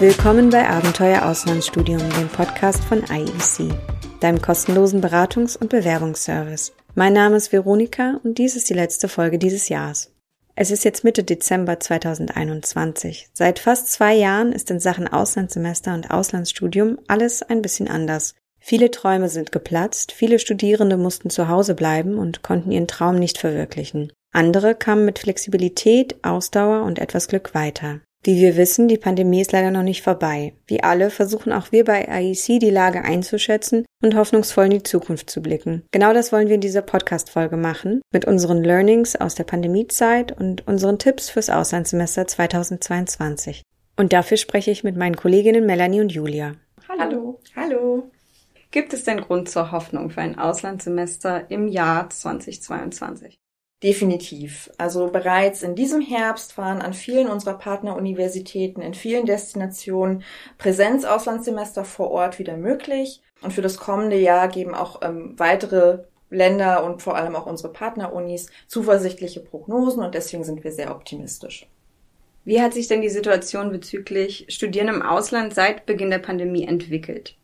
Willkommen bei Abenteuer Auslandsstudium, dem Podcast von IEC, deinem kostenlosen Beratungs- und Bewerbungsservice. Mein Name ist Veronika und dies ist die letzte Folge dieses Jahres. Es ist jetzt Mitte Dezember 2021. Seit fast zwei Jahren ist in Sachen Auslandssemester und Auslandsstudium alles ein bisschen anders. Viele Träume sind geplatzt, viele Studierende mussten zu Hause bleiben und konnten ihren Traum nicht verwirklichen. Andere kamen mit Flexibilität, Ausdauer und etwas Glück weiter. Wie wir wissen, die Pandemie ist leider noch nicht vorbei. Wie alle versuchen auch wir bei IEC die Lage einzuschätzen und hoffnungsvoll in die Zukunft zu blicken. Genau das wollen wir in dieser Podcast-Folge machen, mit unseren Learnings aus der Pandemiezeit und unseren Tipps fürs Auslandssemester 2022. Und dafür spreche ich mit meinen Kolleginnen Melanie und Julia. Hallo. Hallo. Gibt es denn Grund zur Hoffnung für ein Auslandssemester im Jahr 2022? Definitiv. Also bereits in diesem Herbst waren an vielen unserer Partneruniversitäten in vielen Destinationen Präsenzauslandssemester vor Ort wieder möglich. Und für das kommende Jahr geben auch ähm, weitere Länder und vor allem auch unsere Partnerunis zuversichtliche Prognosen und deswegen sind wir sehr optimistisch. Wie hat sich denn die Situation bezüglich Studieren im Ausland seit Beginn der Pandemie entwickelt?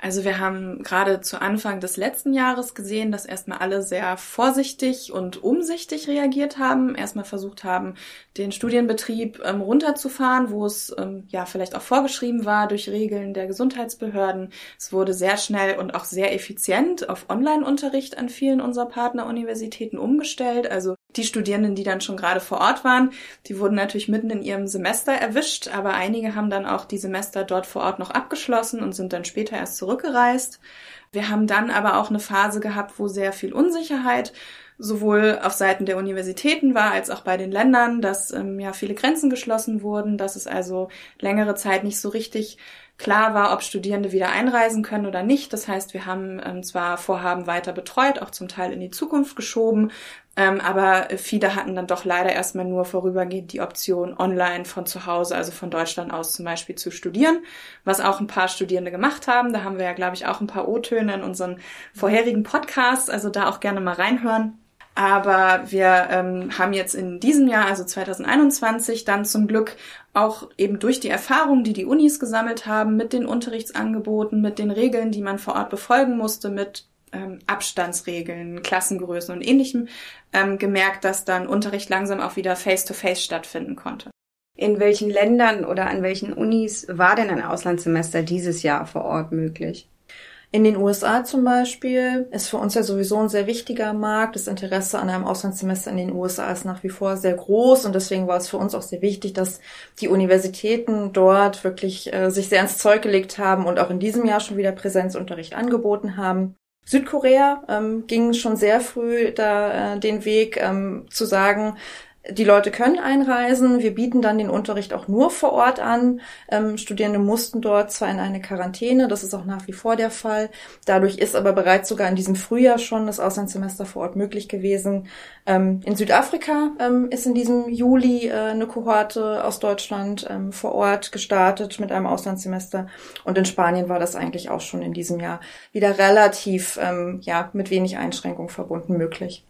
Also wir haben gerade zu Anfang des letzten Jahres gesehen, dass erstmal alle sehr vorsichtig und umsichtig reagiert haben, erstmal versucht haben, den Studienbetrieb ähm, runterzufahren, wo es ähm, ja vielleicht auch vorgeschrieben war durch Regeln der Gesundheitsbehörden. Es wurde sehr schnell und auch sehr effizient auf Online-Unterricht an vielen unserer Partneruniversitäten umgestellt. Also die Studierenden, die dann schon gerade vor Ort waren, die wurden natürlich mitten in ihrem Semester erwischt, aber einige haben dann auch die Semester dort vor Ort noch abgeschlossen und sind dann später erst zurückgereist. Wir haben dann aber auch eine Phase gehabt, wo sehr viel Unsicherheit sowohl auf Seiten der Universitäten war als auch bei den Ländern, dass ähm, ja viele Grenzen geschlossen wurden, dass es also längere Zeit nicht so richtig klar war, ob Studierende wieder einreisen können oder nicht. Das heißt, wir haben ähm, zwar Vorhaben weiter betreut, auch zum Teil in die Zukunft geschoben, ähm, aber viele hatten dann doch leider erstmal nur vorübergehend die Option, online von zu Hause, also von Deutschland aus zum Beispiel zu studieren, was auch ein paar Studierende gemacht haben. Da haben wir ja, glaube ich, auch ein paar O-Töne in unseren vorherigen Podcasts, also da auch gerne mal reinhören. Aber wir ähm, haben jetzt in diesem Jahr, also 2021, dann zum Glück auch eben durch die Erfahrungen, die die Unis gesammelt haben, mit den Unterrichtsangeboten, mit den Regeln, die man vor Ort befolgen musste, mit ähm, Abstandsregeln, Klassengrößen und ähnlichem, ähm, gemerkt, dass dann Unterricht langsam auch wieder face-to-face -face stattfinden konnte. In welchen Ländern oder an welchen Unis war denn ein Auslandssemester dieses Jahr vor Ort möglich? In den USA zum Beispiel ist für uns ja sowieso ein sehr wichtiger Markt. Das Interesse an einem Auslandssemester in den USA ist nach wie vor sehr groß und deswegen war es für uns auch sehr wichtig, dass die Universitäten dort wirklich äh, sich sehr ins Zeug gelegt haben und auch in diesem Jahr schon wieder Präsenzunterricht angeboten haben. Südkorea ähm, ging schon sehr früh da äh, den Weg ähm, zu sagen, die Leute können einreisen. Wir bieten dann den Unterricht auch nur vor Ort an. Ähm, Studierende mussten dort zwar in eine Quarantäne, das ist auch nach wie vor der Fall. Dadurch ist aber bereits sogar in diesem Frühjahr schon das Auslandssemester vor Ort möglich gewesen. Ähm, in Südafrika ähm, ist in diesem Juli äh, eine Kohorte aus Deutschland ähm, vor Ort gestartet mit einem Auslandssemester. Und in Spanien war das eigentlich auch schon in diesem Jahr wieder relativ, ähm, ja, mit wenig Einschränkung verbunden möglich.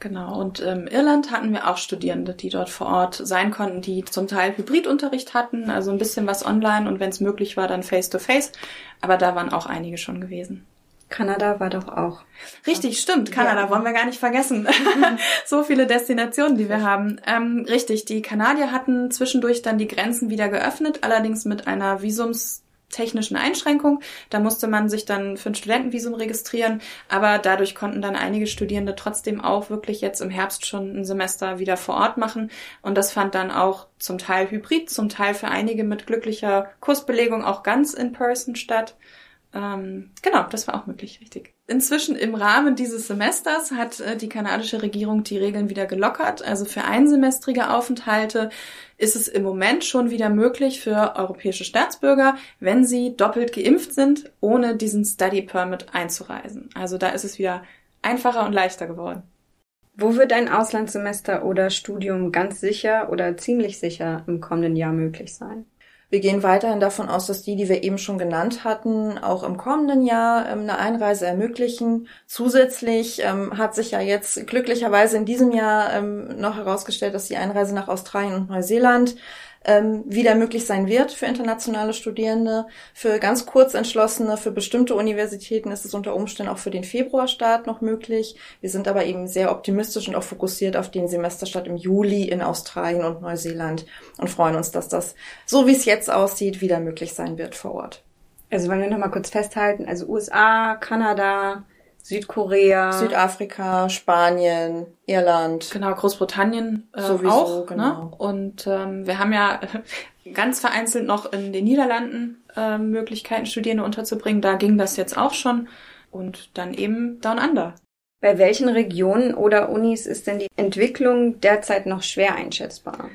Genau, und in ähm, Irland hatten wir auch Studierende, die dort vor Ort sein konnten, die zum Teil Hybridunterricht hatten, also ein bisschen was online und wenn es möglich war, dann face-to-face. -face. Aber da waren auch einige schon gewesen. Kanada war doch auch. Richtig, stimmt. Kanada ja. wollen wir gar nicht vergessen. so viele Destinationen, die wir haben. Ähm, richtig, die Kanadier hatten zwischendurch dann die Grenzen wieder geöffnet, allerdings mit einer Visums technischen Einschränkung. Da musste man sich dann für ein Studentenvisum registrieren, aber dadurch konnten dann einige Studierende trotzdem auch wirklich jetzt im Herbst schon ein Semester wieder vor Ort machen. Und das fand dann auch zum Teil hybrid, zum Teil für einige mit glücklicher Kursbelegung auch ganz in person statt. Ähm, genau, das war auch möglich, richtig. Inzwischen im Rahmen dieses Semesters hat äh, die kanadische Regierung die Regeln wieder gelockert. Also für einsemestrige Aufenthalte ist es im Moment schon wieder möglich für europäische Staatsbürger, wenn sie doppelt geimpft sind, ohne diesen Study Permit einzureisen. Also da ist es wieder einfacher und leichter geworden. Wo wird ein Auslandssemester oder Studium ganz sicher oder ziemlich sicher im kommenden Jahr möglich sein? Wir gehen weiterhin davon aus, dass die, die wir eben schon genannt hatten, auch im kommenden Jahr ähm, eine Einreise ermöglichen. Zusätzlich ähm, hat sich ja jetzt glücklicherweise in diesem Jahr ähm, noch herausgestellt, dass die Einreise nach Australien und Neuseeland ähm, wieder möglich sein wird für internationale Studierende. Für ganz kurz entschlossene, für bestimmte Universitäten ist es unter Umständen auch für den Februarstart noch möglich. Wir sind aber eben sehr optimistisch und auch fokussiert auf den Semesterstart im Juli in Australien und Neuseeland und freuen uns, dass das, so wie es jetzt aussieht, wieder möglich sein wird vor Ort. Also wollen wir nochmal kurz festhalten, also USA, Kanada, Südkorea, Südafrika, Spanien, Irland. Genau, Großbritannien äh, Sowieso, auch. Ne? genau. Ne? Und ähm, wir haben ja ganz vereinzelt noch in den Niederlanden äh, Möglichkeiten, Studierende unterzubringen. Da ging das jetzt auch schon. Und dann eben Down Under. Bei welchen Regionen oder Unis ist denn die Entwicklung derzeit noch schwer einschätzbar?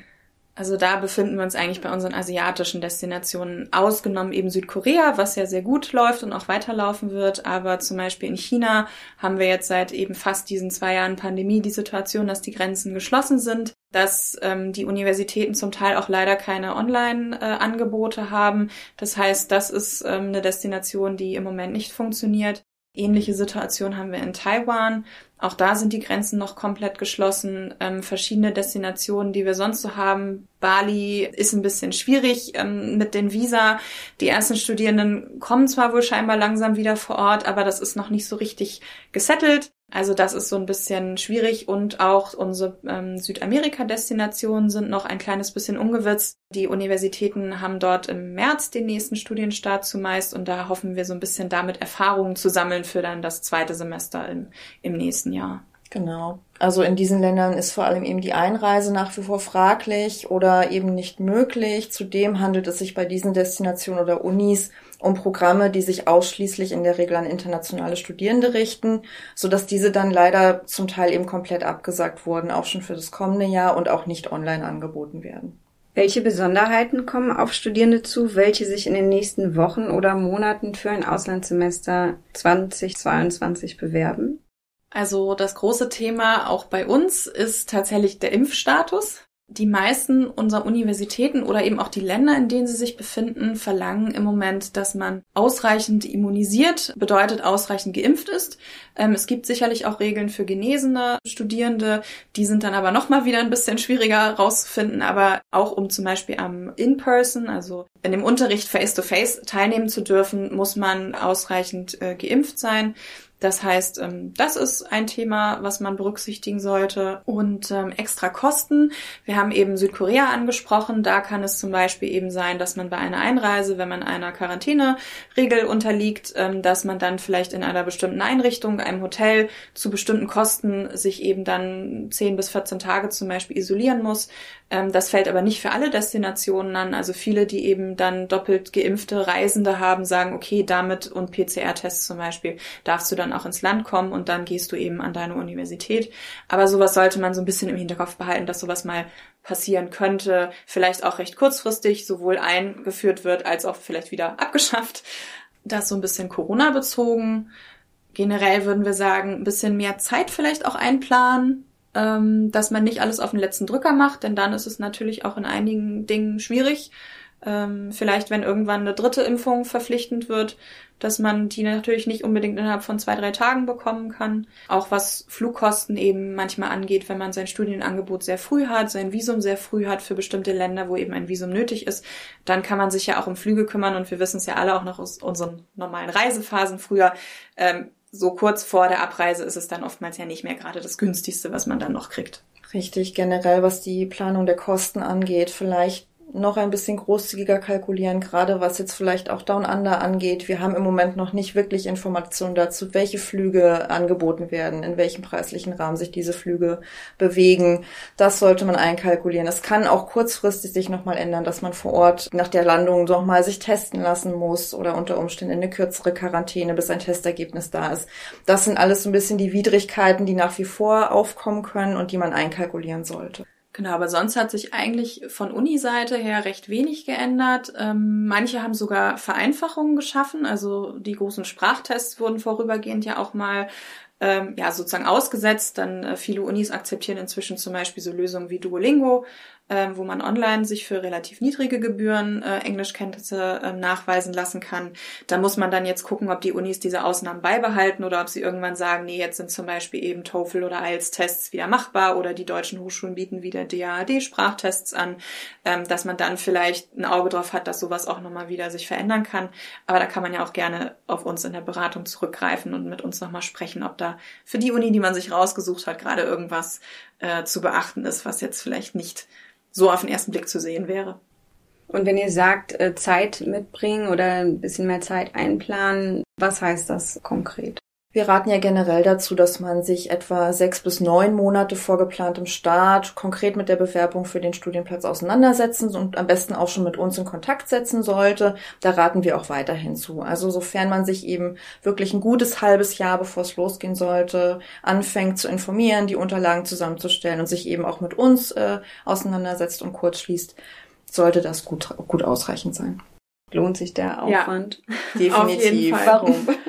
Also da befinden wir uns eigentlich bei unseren asiatischen Destinationen, ausgenommen eben Südkorea, was ja sehr gut läuft und auch weiterlaufen wird. Aber zum Beispiel in China haben wir jetzt seit eben fast diesen zwei Jahren Pandemie die Situation, dass die Grenzen geschlossen sind, dass ähm, die Universitäten zum Teil auch leider keine Online-Angebote äh, haben. Das heißt, das ist ähm, eine Destination, die im Moment nicht funktioniert. Ähnliche Situation haben wir in Taiwan. Auch da sind die Grenzen noch komplett geschlossen. Ähm, verschiedene Destinationen, die wir sonst so haben. Bali ist ein bisschen schwierig ähm, mit den Visa. Die ersten Studierenden kommen zwar wohl scheinbar langsam wieder vor Ort, aber das ist noch nicht so richtig gesettelt. Also das ist so ein bisschen schwierig und auch unsere ähm, Südamerika-Destinationen sind noch ein kleines bisschen ungewitzt. Die Universitäten haben dort im März den nächsten Studienstart zumeist und da hoffen wir so ein bisschen damit Erfahrungen zu sammeln für dann das zweite Semester im, im nächsten Jahr. Genau. Also in diesen Ländern ist vor allem eben die Einreise nach wie vor fraglich oder eben nicht möglich. Zudem handelt es sich bei diesen Destinationen oder Unis um Programme, die sich ausschließlich in der Regel an internationale Studierende richten, so dass diese dann leider zum Teil eben komplett abgesagt wurden, auch schon für das kommende Jahr und auch nicht online angeboten werden. Welche Besonderheiten kommen auf Studierende zu, welche sich in den nächsten Wochen oder Monaten für ein Auslandssemester 2022 bewerben? Also das große Thema auch bei uns ist tatsächlich der Impfstatus. Die meisten unserer Universitäten oder eben auch die Länder, in denen sie sich befinden, verlangen im Moment, dass man ausreichend immunisiert, bedeutet ausreichend geimpft ist. Ähm, es gibt sicherlich auch Regeln für genesene Studierende, die sind dann aber nochmal wieder ein bisschen schwieriger rauszufinden. Aber auch um zum Beispiel am In-Person, also in dem Unterricht face-to-face -face teilnehmen zu dürfen, muss man ausreichend äh, geimpft sein. Das heißt, ähm, das ist ein Thema, was man berücksichtigen sollte. Und ähm, extra Kosten. Wir haben eben Südkorea angesprochen. Da kann es zum Beispiel eben sein, dass man bei einer Einreise, wenn man einer Quarantäneregel unterliegt, ähm, dass man dann vielleicht in einer bestimmten Einrichtung, einem Hotel zu bestimmten Kosten sich eben dann 10 bis 14 Tage zum Beispiel isolieren muss. Das fällt aber nicht für alle Destinationen an. Also viele, die eben dann doppelt geimpfte Reisende haben, sagen, okay, damit und PCR-Tests zum Beispiel darfst du dann auch ins Land kommen und dann gehst du eben an deine Universität. Aber sowas sollte man so ein bisschen im Hinterkopf behalten, dass sowas mal passieren könnte, vielleicht auch recht kurzfristig sowohl eingeführt wird als auch vielleicht wieder abgeschafft. Das so ein bisschen Corona bezogen. Generell würden wir sagen, ein bisschen mehr Zeit vielleicht auch einplanen, ähm, dass man nicht alles auf den letzten Drücker macht, denn dann ist es natürlich auch in einigen Dingen schwierig. Ähm, vielleicht, wenn irgendwann eine dritte Impfung verpflichtend wird, dass man die natürlich nicht unbedingt innerhalb von zwei, drei Tagen bekommen kann. Auch was Flugkosten eben manchmal angeht, wenn man sein Studienangebot sehr früh hat, sein Visum sehr früh hat für bestimmte Länder, wo eben ein Visum nötig ist, dann kann man sich ja auch um Flüge kümmern und wir wissen es ja alle auch noch aus unseren normalen Reisephasen früher. Ähm, so kurz vor der Abreise ist es dann oftmals ja nicht mehr gerade das günstigste, was man dann noch kriegt. Richtig, generell was die Planung der Kosten angeht, vielleicht noch ein bisschen großzügiger kalkulieren, gerade was jetzt vielleicht auch Down Under angeht. Wir haben im Moment noch nicht wirklich Informationen dazu, welche Flüge angeboten werden, in welchem preislichen Rahmen sich diese Flüge bewegen. Das sollte man einkalkulieren. Es kann auch kurzfristig sich nochmal ändern, dass man vor Ort nach der Landung nochmal sich testen lassen muss oder unter Umständen eine kürzere Quarantäne, bis ein Testergebnis da ist. Das sind alles so ein bisschen die Widrigkeiten, die nach wie vor aufkommen können und die man einkalkulieren sollte. Genau, aber sonst hat sich eigentlich von Uni-Seite her recht wenig geändert. Ähm, manche haben sogar Vereinfachungen geschaffen. Also die großen Sprachtests wurden vorübergehend ja auch mal ähm, ja sozusagen ausgesetzt. Dann äh, viele Unis akzeptieren inzwischen zum Beispiel so Lösungen wie Duolingo, ähm, wo man online sich für relativ niedrige Gebühren äh, Englischkenntnisse äh, nachweisen lassen kann. Da muss man dann jetzt gucken, ob die Unis diese Ausnahmen beibehalten oder ob sie irgendwann sagen, nee, jetzt sind zum Beispiel eben TOEFL oder IELTS-Tests wieder machbar oder die deutschen Hochschulen bieten wieder DAAD-Sprachtests an, ähm, dass man dann vielleicht ein Auge drauf hat, dass sowas auch nochmal wieder sich verändern kann. Aber da kann man ja auch gerne auf uns in der Beratung zurückgreifen und mit uns nochmal sprechen, ob da für die Uni, die man sich rausgesucht hat, gerade irgendwas äh, zu beachten ist, was jetzt vielleicht nicht so auf den ersten Blick zu sehen wäre. Und wenn ihr sagt, äh, Zeit mitbringen oder ein bisschen mehr Zeit einplanen, was heißt das konkret? Wir raten ja generell dazu, dass man sich etwa sechs bis neun Monate vor geplantem Start konkret mit der Bewerbung für den Studienplatz auseinandersetzen und am besten auch schon mit uns in Kontakt setzen sollte. Da raten wir auch weiterhin zu. Also sofern man sich eben wirklich ein gutes halbes Jahr, bevor es losgehen sollte, anfängt zu informieren, die Unterlagen zusammenzustellen und sich eben auch mit uns äh, auseinandersetzt und kurz schließt, sollte das gut, gut ausreichend sein. Lohnt sich der Aufwand? Ja, definitiv. Warum?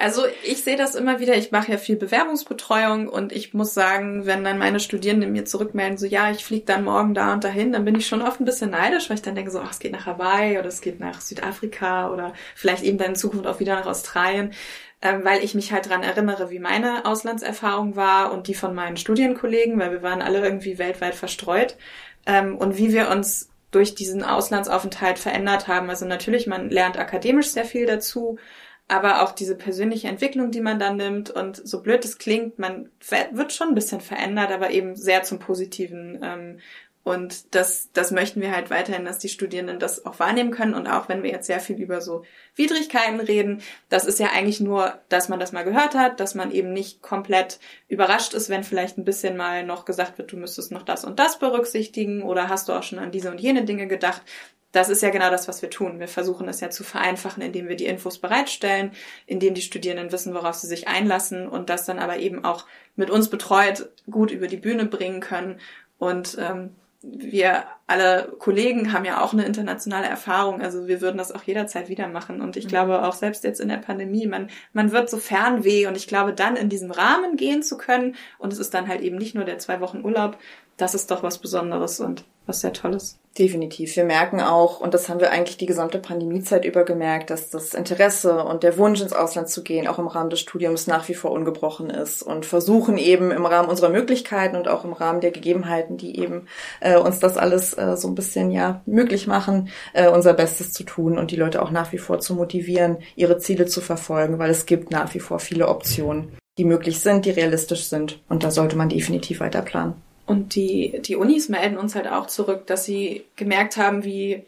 Also ich sehe das immer wieder, ich mache ja viel Bewerbungsbetreuung und ich muss sagen, wenn dann meine Studierenden mir zurückmelden, so ja, ich fliege dann morgen da und dahin, dann bin ich schon oft ein bisschen neidisch, weil ich dann denke so, ach, es geht nach Hawaii oder es geht nach Südafrika oder vielleicht eben dann in Zukunft auch wieder nach Australien, ähm, weil ich mich halt dran erinnere, wie meine Auslandserfahrung war und die von meinen Studienkollegen, weil wir waren alle irgendwie weltweit verstreut ähm, und wie wir uns durch diesen Auslandsaufenthalt verändert haben. Also natürlich, man lernt akademisch sehr viel dazu, aber auch diese persönliche Entwicklung, die man dann nimmt und so blöd es klingt, man wird schon ein bisschen verändert, aber eben sehr zum Positiven. Ähm, und das, das möchten wir halt weiterhin, dass die Studierenden das auch wahrnehmen können. Und auch wenn wir jetzt sehr viel über so Widrigkeiten reden, das ist ja eigentlich nur, dass man das mal gehört hat, dass man eben nicht komplett überrascht ist, wenn vielleicht ein bisschen mal noch gesagt wird, du müsstest noch das und das berücksichtigen oder hast du auch schon an diese und jene Dinge gedacht, das ist ja genau das, was wir tun. Wir versuchen es ja zu vereinfachen, indem wir die Infos bereitstellen, indem die Studierenden wissen, worauf sie sich einlassen und das dann aber eben auch mit uns betreut gut über die Bühne bringen können. Und ähm, wir alle Kollegen haben ja auch eine internationale Erfahrung, also wir würden das auch jederzeit wieder machen. Und ich mhm. glaube auch selbst jetzt in der Pandemie, man, man wird so fernweh und ich glaube dann in diesem Rahmen gehen zu können und es ist dann halt eben nicht nur der zwei Wochen Urlaub, das ist doch was Besonderes und was sehr Tolles. Definitiv. Wir merken auch, und das haben wir eigentlich die gesamte Pandemiezeit über gemerkt, dass das Interesse und der Wunsch ins Ausland zu gehen auch im Rahmen des Studiums nach wie vor ungebrochen ist und versuchen eben im Rahmen unserer Möglichkeiten und auch im Rahmen der Gegebenheiten, die eben äh, uns das alles äh, so ein bisschen ja möglich machen, äh, unser Bestes zu tun und die Leute auch nach wie vor zu motivieren, ihre Ziele zu verfolgen, weil es gibt nach wie vor viele Optionen, die möglich sind, die realistisch sind und da sollte man definitiv weiter planen. Und die, die Unis melden uns halt auch zurück, dass sie gemerkt haben, wie,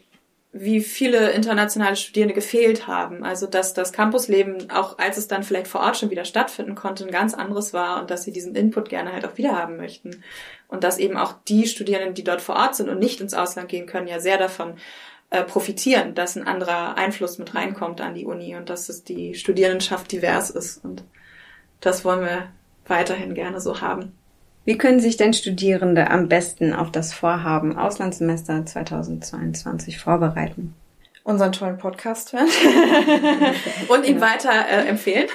wie viele internationale Studierende gefehlt haben. Also, dass das Campusleben, auch als es dann vielleicht vor Ort schon wieder stattfinden konnte, ein ganz anderes war und dass sie diesen Input gerne halt auch wieder haben möchten. Und dass eben auch die Studierenden, die dort vor Ort sind und nicht ins Ausland gehen können, ja sehr davon äh, profitieren, dass ein anderer Einfluss mit reinkommt an die Uni und dass es die Studierendenschaft divers ist. Und das wollen wir weiterhin gerne so haben. Wie können sich denn Studierende am besten auf das Vorhaben Auslandssemester 2022 vorbereiten? Unseren tollen Podcast hören. Und ihn weiter äh, empfehlen.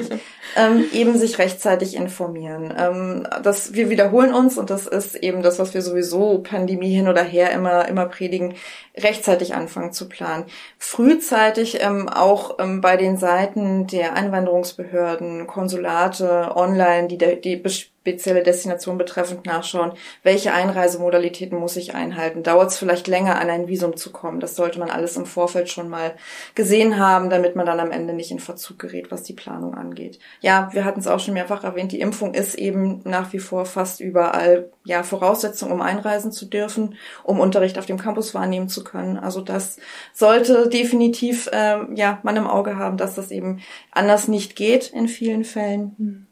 ähm, eben sich rechtzeitig informieren. Ähm, das, wir wiederholen uns und das ist eben das, was wir sowieso Pandemie hin oder her immer, immer predigen, rechtzeitig anfangen zu planen. Frühzeitig ähm, auch ähm, bei den Seiten der Einwanderungsbehörden, Konsulate, online, die, die spezielle Destination betreffend nachschauen, welche Einreisemodalitäten muss ich einhalten. Dauert es vielleicht länger, an ein Visum zu kommen? Das sollte man alles im Vorfeld schon mal gesehen haben, damit man dann am Ende nicht in Verzug gerät, was die Planung angeht. Ja, wir hatten es auch schon mehrfach erwähnt, die Impfung ist eben nach wie vor fast überall ja Voraussetzung, um einreisen zu dürfen, um Unterricht auf dem Campus wahrnehmen zu können. Also das sollte definitiv äh, ja man im Auge haben, dass das eben anders nicht geht in vielen Fällen. Hm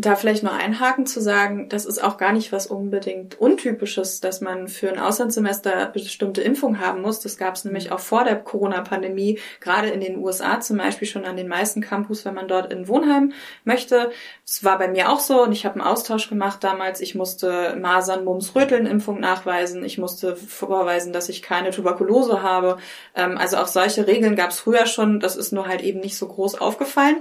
da vielleicht nur einhaken zu sagen, das ist auch gar nicht was unbedingt Untypisches, dass man für ein Auslandssemester bestimmte Impfung haben muss. Das gab es nämlich auch vor der Corona-Pandemie, gerade in den USA zum Beispiel schon an den meisten Campus, wenn man dort in Wohnheim möchte. Es war bei mir auch so und ich habe einen Austausch gemacht damals. Ich musste Masern, Mumps, Röteln-Impfung nachweisen. Ich musste vorweisen, dass ich keine Tuberkulose habe. Ähm, also auch solche Regeln gab es früher schon. Das ist nur halt eben nicht so groß aufgefallen.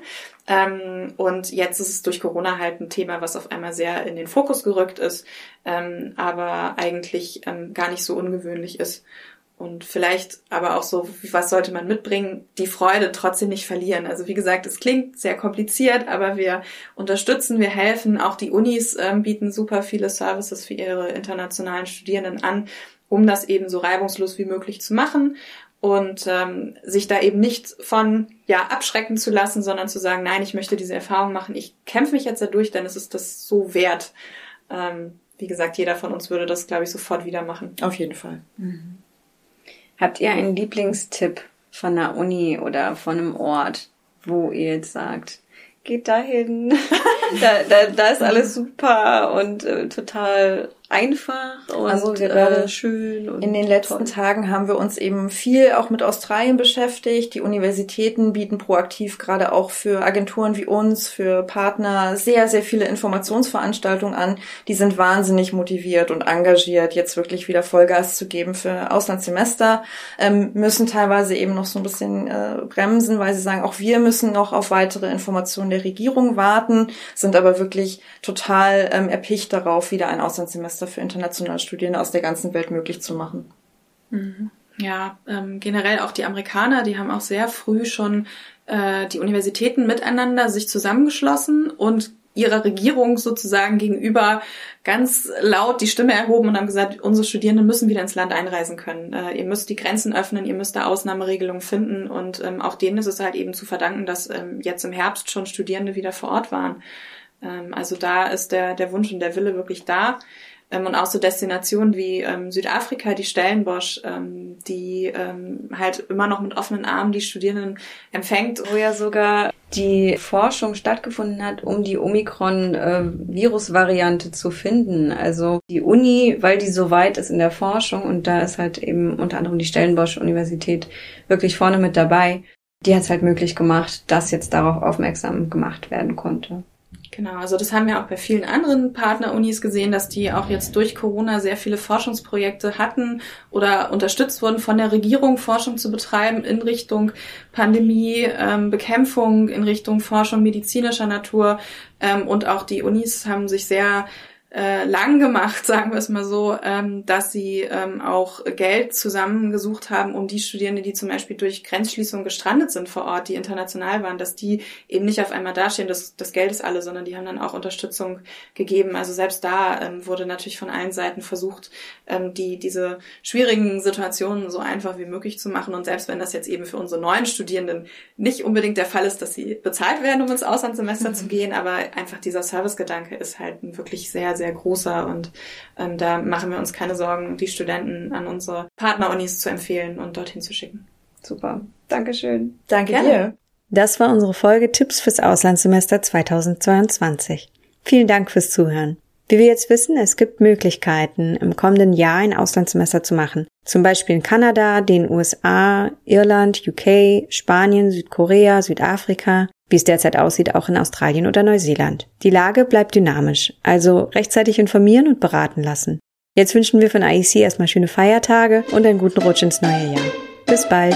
Ähm, und jetzt ist es durch Corona halt ein Thema, was auf einmal sehr in den Fokus gerückt ist, ähm, aber eigentlich ähm, gar nicht so ungewöhnlich ist. Und vielleicht aber auch so, was sollte man mitbringen? Die Freude trotzdem nicht verlieren. Also wie gesagt, es klingt sehr kompliziert, aber wir unterstützen, wir helfen. Auch die Unis ähm, bieten super viele Services für ihre internationalen Studierenden an, um das eben so reibungslos wie möglich zu machen und ähm, sich da eben nicht von ja abschrecken zu lassen, sondern zu sagen, nein, ich möchte diese Erfahrung machen, ich kämpfe mich jetzt dadurch, denn es ist das so wert. Ähm, wie gesagt, jeder von uns würde das, glaube ich, sofort wieder machen. Auf jeden Fall. Mhm. Habt ihr einen Lieblingstipp von einer Uni oder von einem Ort, wo ihr jetzt sagt, geht dahin, da, da, da ist alles super und äh, total einfach und also gerade äh, schön. Und in den letzten toll. Tagen haben wir uns eben viel auch mit Australien beschäftigt. Die Universitäten bieten proaktiv gerade auch für Agenturen wie uns, für Partner sehr, sehr viele Informationsveranstaltungen an. Die sind wahnsinnig motiviert und engagiert, jetzt wirklich wieder Vollgas zu geben für Auslandssemester, ähm, müssen teilweise eben noch so ein bisschen äh, bremsen, weil sie sagen, auch wir müssen noch auf weitere Informationen der Regierung warten, sind aber wirklich total ähm, erpicht darauf, wieder ein Auslandssemester Semester für internationale Studierende aus der ganzen Welt möglich zu machen. Mhm. Ja, ähm, generell auch die Amerikaner, die haben auch sehr früh schon äh, die Universitäten miteinander sich zusammengeschlossen und ihrer Regierung sozusagen gegenüber ganz laut die Stimme erhoben und haben gesagt, unsere Studierenden müssen wieder ins Land einreisen können. Äh, ihr müsst die Grenzen öffnen, ihr müsst da Ausnahmeregelungen finden und ähm, auch denen ist es halt eben zu verdanken, dass ähm, jetzt im Herbst schon Studierende wieder vor Ort waren. Ähm, also da ist der, der Wunsch und der Wille wirklich da. Ähm, und auch so Destinationen wie ähm, Südafrika, die Stellenbosch, ähm, die ähm, halt immer noch mit offenen Armen die Studierenden empfängt. Wo ja sogar die Forschung stattgefunden hat, um die Omikron-Virus-Variante äh, zu finden. Also die Uni, weil die so weit ist in der Forschung und da ist halt eben unter anderem die Stellenbosch-Universität wirklich vorne mit dabei, die hat es halt möglich gemacht, dass jetzt darauf aufmerksam gemacht werden konnte. Genau, also das haben wir auch bei vielen anderen Partnerunis gesehen, dass die auch jetzt durch Corona sehr viele Forschungsprojekte hatten oder unterstützt wurden von der Regierung, Forschung zu betreiben in Richtung Pandemie, ähm, Bekämpfung, in Richtung Forschung medizinischer Natur. Ähm, und auch die Unis haben sich sehr äh, lang gemacht, sagen wir es mal so, ähm, dass sie ähm, auch Geld zusammengesucht haben, um die Studierenden, die zum Beispiel durch Grenzschließung gestrandet sind vor Ort, die international waren, dass die eben nicht auf einmal dastehen, das, das Geld ist alle, sondern die haben dann auch Unterstützung gegeben. Also selbst da ähm, wurde natürlich von allen Seiten versucht, ähm, die diese schwierigen Situationen so einfach wie möglich zu machen. Und selbst wenn das jetzt eben für unsere neuen Studierenden nicht unbedingt der Fall ist, dass sie bezahlt werden, um ins Auslandssemester mhm. zu gehen, aber einfach dieser Servicegedanke ist halt ein wirklich sehr sehr großer und ähm, da machen wir uns keine Sorgen, die Studenten an unsere Partnerunis zu empfehlen und dorthin zu schicken. Super. Dankeschön. Danke Gerne. dir. Das war unsere Folge Tipps fürs Auslandssemester 2022. Vielen Dank fürs Zuhören. Wie wir jetzt wissen, es gibt Möglichkeiten, im kommenden Jahr ein Auslandssemester zu machen. Zum Beispiel in Kanada, den USA, Irland, UK, Spanien, Südkorea, Südafrika, wie es derzeit aussieht, auch in Australien oder Neuseeland. Die Lage bleibt dynamisch, also rechtzeitig informieren und beraten lassen. Jetzt wünschen wir von IEC erstmal schöne Feiertage und einen guten Rutsch ins neue Jahr. Bis bald!